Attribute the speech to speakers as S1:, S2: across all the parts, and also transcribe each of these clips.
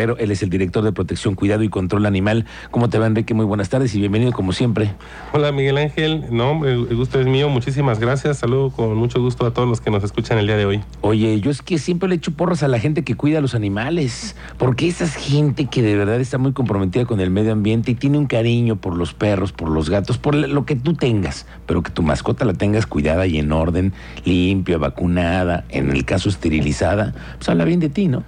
S1: pero él es el director de protección, cuidado y control animal. ¿Cómo te va, Enrique? Muy buenas tardes y bienvenido como siempre.
S2: Hola, Miguel Ángel. No, el gusto es mío. Muchísimas gracias. Saludo con mucho gusto a todos los que nos escuchan el día de hoy.
S1: Oye, yo es que siempre le echo porras a la gente que cuida a los animales, porque esa gente que de verdad está muy comprometida con el medio ambiente y tiene un cariño por los perros, por los gatos, por lo que tú tengas, pero que tu mascota la tengas cuidada y en orden, limpia, vacunada, en el caso esterilizada, pues habla bien de ti, ¿no?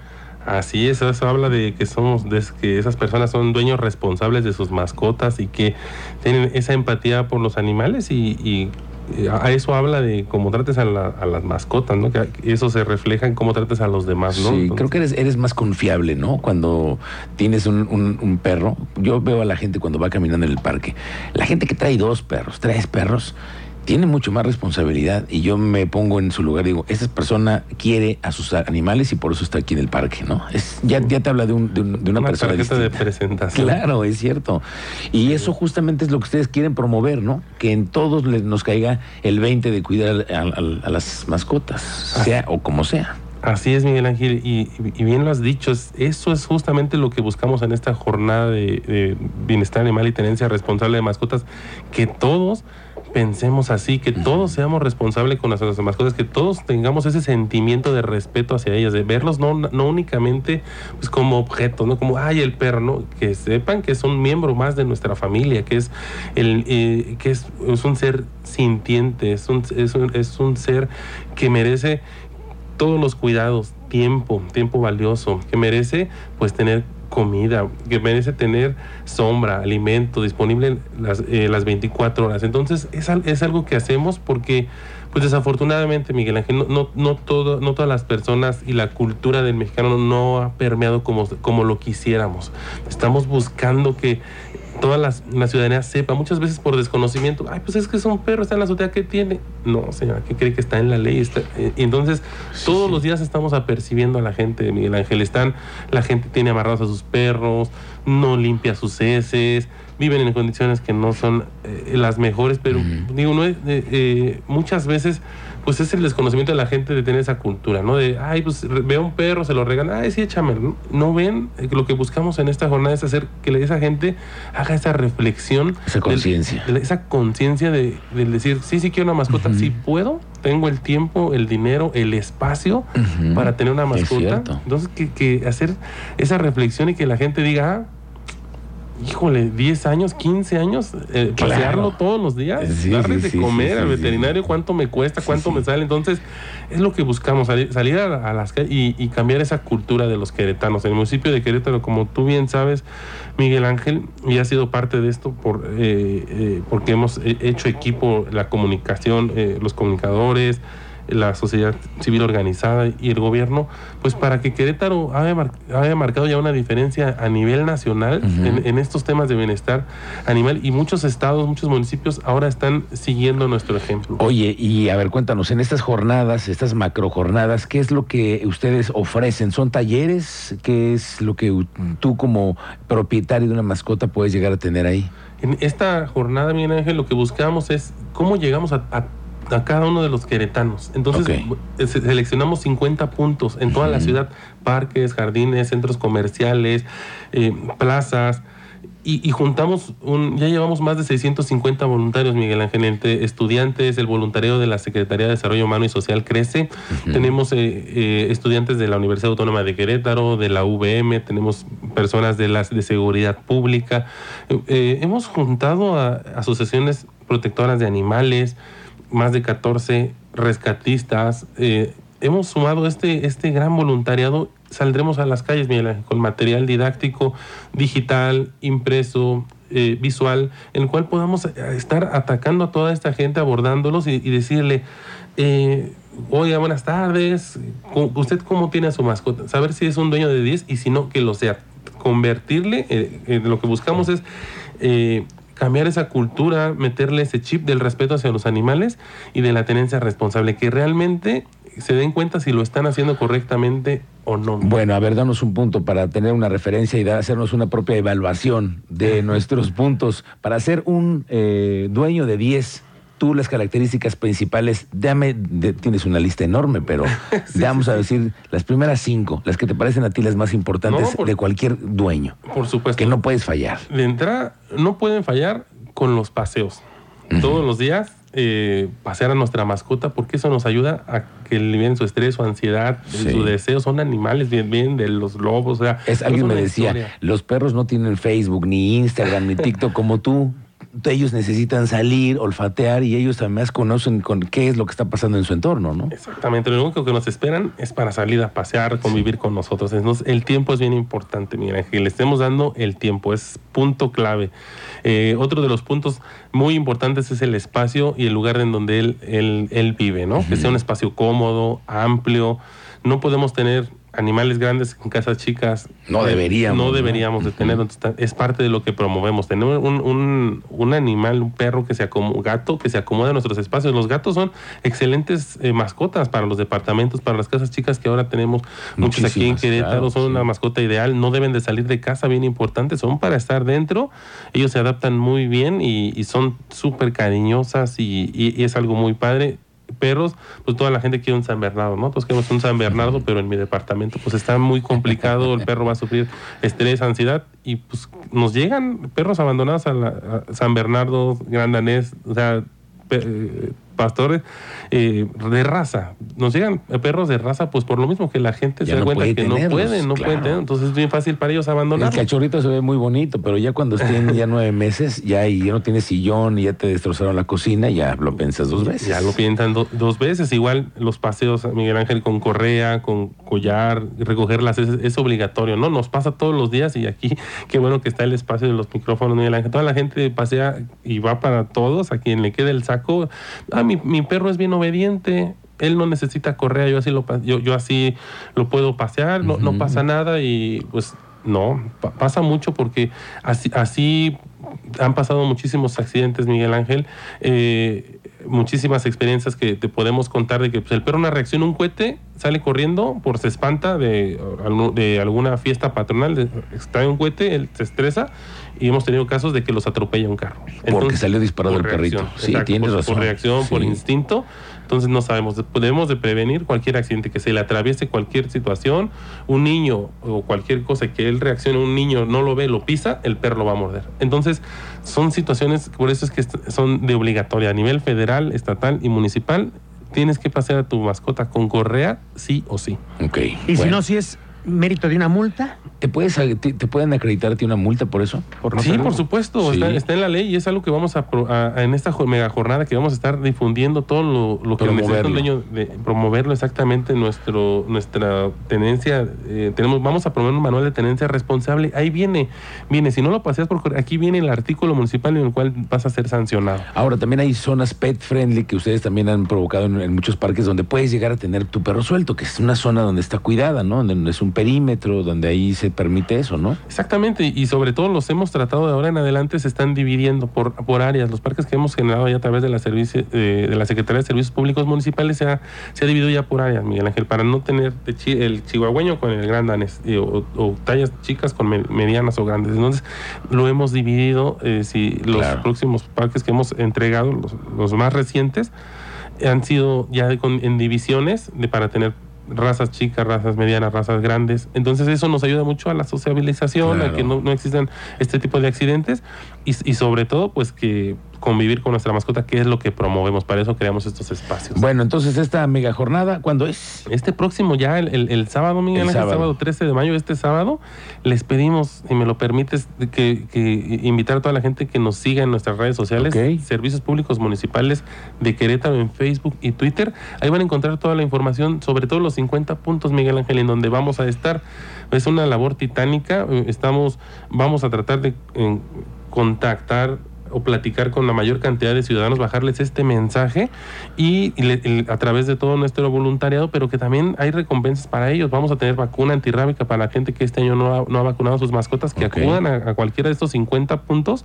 S2: Así es, eso habla de que somos, de que esas personas son dueños responsables de sus mascotas y que tienen esa empatía por los animales y, a eso habla de cómo trates a, las mascotas, ¿no? Que eso se refleja en cómo trates a los demás, ¿no?
S1: Sí, creo que eres, eres más confiable, ¿no? Cuando tienes un, un, perro, yo veo a la gente cuando va caminando en el parque, la gente que trae dos perros, tres perros, tiene mucho más responsabilidad y yo me pongo en su lugar y digo, esa persona quiere a sus animales y por eso está aquí en el parque, ¿no? Es, ya, ya te habla de, un, de, una, persona
S2: de presentación.
S1: Claro, es cierto. Y eso justamente es lo que ustedes quieren promover, ¿no? Que en todos les, nos caiga el 20 de cuidar a, las mascotas, sea o como sea.
S2: Así es, Miguel Ángel, y, bien lo has dicho, eso es justamente lo que buscamos en esta jornada de bienestar animal y tenencia responsable de mascotas, que todos pensemos así, que todos seamos responsables con nuestras mascotas, que todos tengamos ese sentimiento de respeto hacia ellas, de verlos no, no únicamente pues, como objeto, no como, ay, el perro, ¿no? que sepan que son miembro más de nuestra familia, que es, el, eh, que es, un ser sintiente, es un, es, un, es un ser que merece todos los cuidados, tiempo, tiempo valioso, que merece pues tener comida, que merece tener sombra, alimento disponible las, eh, las 24 horas. Entonces es, es algo que hacemos porque pues desafortunadamente, Miguel Ángel, no, no, no, todo, no todas las personas y la cultura del mexicano no ha permeado como, como lo quisiéramos. Estamos buscando que toda la, ciudadanía sepa, muchas veces por desconocimiento, ay, pues es que es un perro, está en la azotea, ¿qué tiene? No, señora, ¿qué cree que está en la ley? Está, eh, entonces, todos los días estamos apercibiendo a la gente de Miguel Ángel. Están, la gente tiene amarrados a sus perros, no limpia sus heces, viven en condiciones que no son eh, las mejores, pero digo, no eh, muchas veces pues es el desconocimiento de la gente de tener esa cultura, ¿no? De, ay, pues veo un perro, se lo regalan, ay, sí, échame. No ven, lo que buscamos en esta jornada es hacer que esa gente haga esa reflexión.
S1: Esa conciencia.
S2: Esa conciencia de, decir, sí, sí quiero una mascota, sí puedo, tengo el tiempo, el dinero, el espacio para tener una mascota. Entonces, que, que hacer esa reflexión y que la gente diga, ah, híjole, 10 años, 15 años, eh, pasearlo todos los días, darle de comer al veterinario, cuánto me cuesta, cuánto me sale. Entonces, es lo que buscamos, salir, a, las calles y, cambiar esa cultura de los queretanos. En el municipio de Querétaro, como tú bien sabes, Miguel Ángel, y ha sido parte de esto por, eh, eh, porque hemos hecho equipo, la comunicación, los comunicadores, la sociedad civil organizada y el gobierno, pues para que Querétaro haya, marcado ya una diferencia a nivel nacional en, estos temas de bienestar animal y muchos estados, muchos municipios ahora están siguiendo nuestro ejemplo.
S1: Oye, y a ver, cuéntanos, en estas jornadas, estas macro jornadas, ¿qué es lo que ustedes ofrecen? ¿Son talleres? ¿Qué es lo que tú como propietario de una mascota puedes llegar a tener ahí?
S2: En esta jornada, mi Ángel, lo que buscamos es cómo llegamos a, a a cada uno de los queretanos. Entonces eh, seleccionamos 50 puntos en toda la ciudad, parques, jardines, centros comerciales, eh, plazas. Y, juntamos, un, ya llevamos más de 650 voluntarios, Miguel Ángel, entre estudiantes, el voluntariado de la Secretaría de Desarrollo Humano y Social crece. Tenemos eh, estudiantes de la Universidad Autónoma de Querétaro, de la UVM, tenemos personas de las de seguridad pública. hemos juntado a asociaciones protectoras de animales, más de 14 rescatistas. Eh, hemos sumado este, este gran voluntariado. Saldremos a las calles, Miguel con material didáctico, digital, impreso, eh, visual, en el cual podamos eh, estar atacando a toda esta gente, abordándolos y, decirle, eh, oiga, buenas tardes, ¿usted cómo tiene a su mascota? Saber si es un dueño de 10 y si no, que lo sea. Convertirle, lo que buscamos es cambiar esa cultura, meterle ese chip del respeto hacia los animales y de la tenencia responsable, que realmente se den cuenta si lo están haciendo correctamente o no.
S1: Bueno, a ver, danos un punto para tener una referencia y hacernos una propia evaluación de nuestros puntos. Para ser un eh, dueño de 10 tú las características principales, dame, de- tienes una lista enorme, pero vamos a decir las primeras cinco, las que te parecen a ti las más importantes
S2: No, por-
S1: de cualquier dueño,
S2: Por supuesto.
S1: que no puedes fallar.
S2: De entrada, no pueden fallar con los paseos. Todos los días eh, pasear a nuestra mascota porque eso nos ayuda a que liberen su estrés, su ansiedad,
S1: Sí.
S2: su deseo. Son animales bien, bien de los lobos. O sea,
S1: Es, alguien me decía,
S2: historia.
S1: los perros no tienen Facebook, ni Instagram, ni TikTok como tú. Ellos necesitan salir, olfatear y ellos además conocen con qué es lo que está pasando en su entorno, ¿no?
S2: Exactamente, lo único que nos esperan es para salir a pasear, convivir con nosotros. Entonces, el tiempo es bien importante, Miguel Ángel. Le estemos dando el tiempo, es punto clave. Eh, otro de los puntos muy importantes es el espacio y el lugar en donde él, él, él vive, ¿no? Que sea un espacio cómodo, amplio. No podemos tener animales grandes en casas chicas.
S1: No deberíamos,
S2: No
S1: ¿no?
S2: deberíamos de tener. Entonces, está- Es parte de lo que promovemos. Tener un, un, un animal, un perro que se acomoda, un gato que se acomoda a nuestros espacios. Los gatos son excelentes eh, mascotas para los departamentos, para las casas chicas que ahora tenemos muchos aquí en Querétaro.
S1: claro,
S2: son
S1: sí.
S2: una mascota ideal. No deben de salir de casa, bien importante. Son para estar dentro. Ellos se adaptan muy bien y, y son súper cariñosas y, y- y es algo muy padre. Perros, pues toda la gente quiere un San Bernardo, ¿no? Todos queremos un San Bernardo, pero en mi departamento pues está muy complicado, el perro va a sufrir estrés, ansiedad y pues nos llegan perros abandonados a, la, a San Bernardo, Gran Danés, o sea, eh, pastores eh, de raza. Nos llegan perros de raza pues por lo mismo que la gente
S1: Ya
S2: se da
S1: no
S2: cuenta que no pueden, no
S1: claro.
S2: pueden tener, entonces es bien fácil para ellos
S1: El
S2: abandonar.
S1: cachorrito se ve muy bonito, pero ya cuando estén ya nueve meses, ya, y ya no tienes sillón y ya te destrozaron la cocina, ya lo piensas dos veces.
S2: Ya lo piensan do- dos veces. Igual los paseos, Miguel Ángel, con correa, con collar, recogerlas es, es obligatorio, ¿no? Nos pasa todos los días y aquí, qué bueno que está el espacio de los micrófonos, Miguel Ángel. Toda la gente pasea y va para todos, a quien le quede el saco. Ah, mi, mi perro es bien obediente. Él no necesita correa, yo así lo, yo, yo así lo puedo pasear, no, no
S1: Ujú.
S2: pasa nada y pues no, pa- pasa mucho porque así, así han pasado muchísimos accidentes, Miguel Ángel, eh, muchísimas experiencias que te podemos contar de que pues, el perro una reacción a un cohete, sale corriendo por se espanta de, de alguna fiesta patronal, extrae un cohete, él se estresa y hemos tenido casos de que los atropella un carro.
S1: Porque salió disparado
S2: por
S1: el perrito. Sí,
S2: exacto,
S1: tienes
S2: por,
S1: razón.
S2: Por reacción, por instinto. Entonces no sabemos, debemos de prevenir cualquier accidente que se le atraviese cualquier situación, un niño o cualquier cosa que él reaccione, un niño no lo ve, lo pisa, el perro lo va a morder. Entonces son situaciones, por eso es que son de obligatoria a nivel federal, estatal y municipal. Tienes que pasear a tu mascota con correa, sí o sí.
S1: Ok.
S3: Y si no, si es mérito de una multa,
S1: ¿Te, puedes, te, te pueden acreditarte una multa por eso?
S3: por no
S2: sí, por supuesto,
S1: Sí.
S2: está, está en la ley y es algo que vamos a, pro- a- a- en esta mega jornada que vamos a estar difundiendo todo lo, lo que necesita un
S1: Promoverlo.
S2: dueño de promoverlo exactamente nuestro nuestra tenencia eh, tenemos vamos a promover un manual de tenencia responsable ahí viene viene si no lo paseas por aquí viene el artículo municipal en el cual vas a ser sancionado
S1: Ahora, también hay zonas pet friendly que ustedes también han provocado en, en muchos parques donde puedes llegar a tener tu perro suelto, que es una zona donde está cuidada, ¿no? Donde es un perímetro, donde ahí se permite eso, ¿no?
S2: Exactamente, y sobre todo los hemos tratado de ahora en adelante, se están dividiendo por, por áreas. Los parques que hemos generado ya a través de la, servicio, eh, de la Secretaría de Servicios Públicos Municipales se ha, se ha dividido ya por áreas, Miguel Ángel, para no tener el chihuahueño con el gran danés, eh, o, o tallas chicas con me- medianas o grandes. Entonces, lo hemos dividido. eh, si los
S1: Claro.
S2: próximos parques que hemos entregado, los, los más recientes, han sido ya con- en divisiones de, para tener razas chicas, razas medianas, razas grandes. Entonces eso nos ayuda mucho a la sociabilización,
S1: Claro.
S2: a que no, no existan este tipo de accidentes y, y sobre todo pues que convivir con nuestra mascota, que es lo que promovemos. Para eso creamos estos espacios.
S1: Bueno, entonces esta mega jornada, ¿cuándo es?
S2: Este próximo ya, el, el- el sábado, Miguel
S1: El sábado.
S2: sábado. 13 de mayo, este sábado, les pedimos, si me lo permites, que, que invitar a toda la gente que nos siga en nuestras redes sociales. Servicios Públicos Municipales de Querétaro en Facebook y Twitter. Ahí van a encontrar toda la información, sobre todo los 50 puntos, Miguel Ángel, en donde vamos a estar. Es una labor titánica. eh, Estamos, vamos a tratar de eh, contactar o platicar con la mayor cantidad de ciudadanos, bajarles este mensaje y, y le- el- a través de todo nuestro voluntariado, pero que también hay recompensas para ellos. Vamos a tener vacuna antirrábica para la gente que este año no ha, no ha vacunado a sus mascotas, que acudan a, a cualquiera de estos 50 puntos.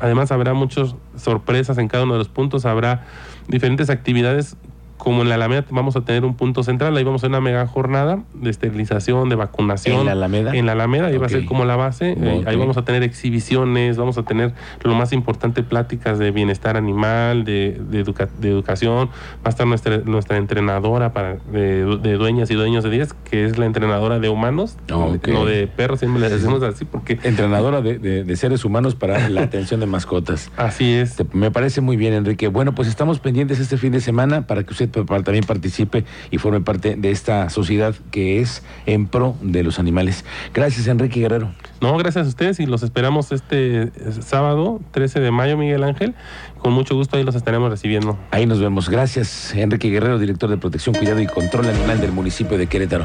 S2: Además habrá muchas sorpresas en cada uno de los puntos, habrá diferentes actividades como en la Alameda vamos a tener un punto central, ahí vamos a una mega jornada de esterilización, de vacunación.
S1: ¿En la Alameda?
S2: En la Alameda, ahí va a ser como la base. eh. Ahí vamos a tener exhibiciones, vamos a tener lo más importante, pláticas de bienestar animal, de, de, educa- de educación. Va a estar nuestra, nuestra entrenadora para, de, de dueñas y dueños de días, que es la entrenadora de humanos,
S1: Ok.
S2: no de perros, siempre le decimos así, porque
S1: Entrenadora de, de- de seres humanos para la atención de mascotas.
S2: así es.
S1: Te- Me parece muy bien, Enrique. Bueno, pues estamos pendientes este fin de semana para que usted también participe y forme parte de esta sociedad que es en pro de los animales. Gracias, Enrique Guerrero.
S2: No, gracias a ustedes y los esperamos este eh, sábado, 13 de mayo, Miguel Ángel. Con mucho gusto ahí los estaremos recibiendo.
S1: Ahí nos vemos. Gracias, Enrique Guerrero, director de Protección, Cuidado y Control Animal del municipio de Querétaro.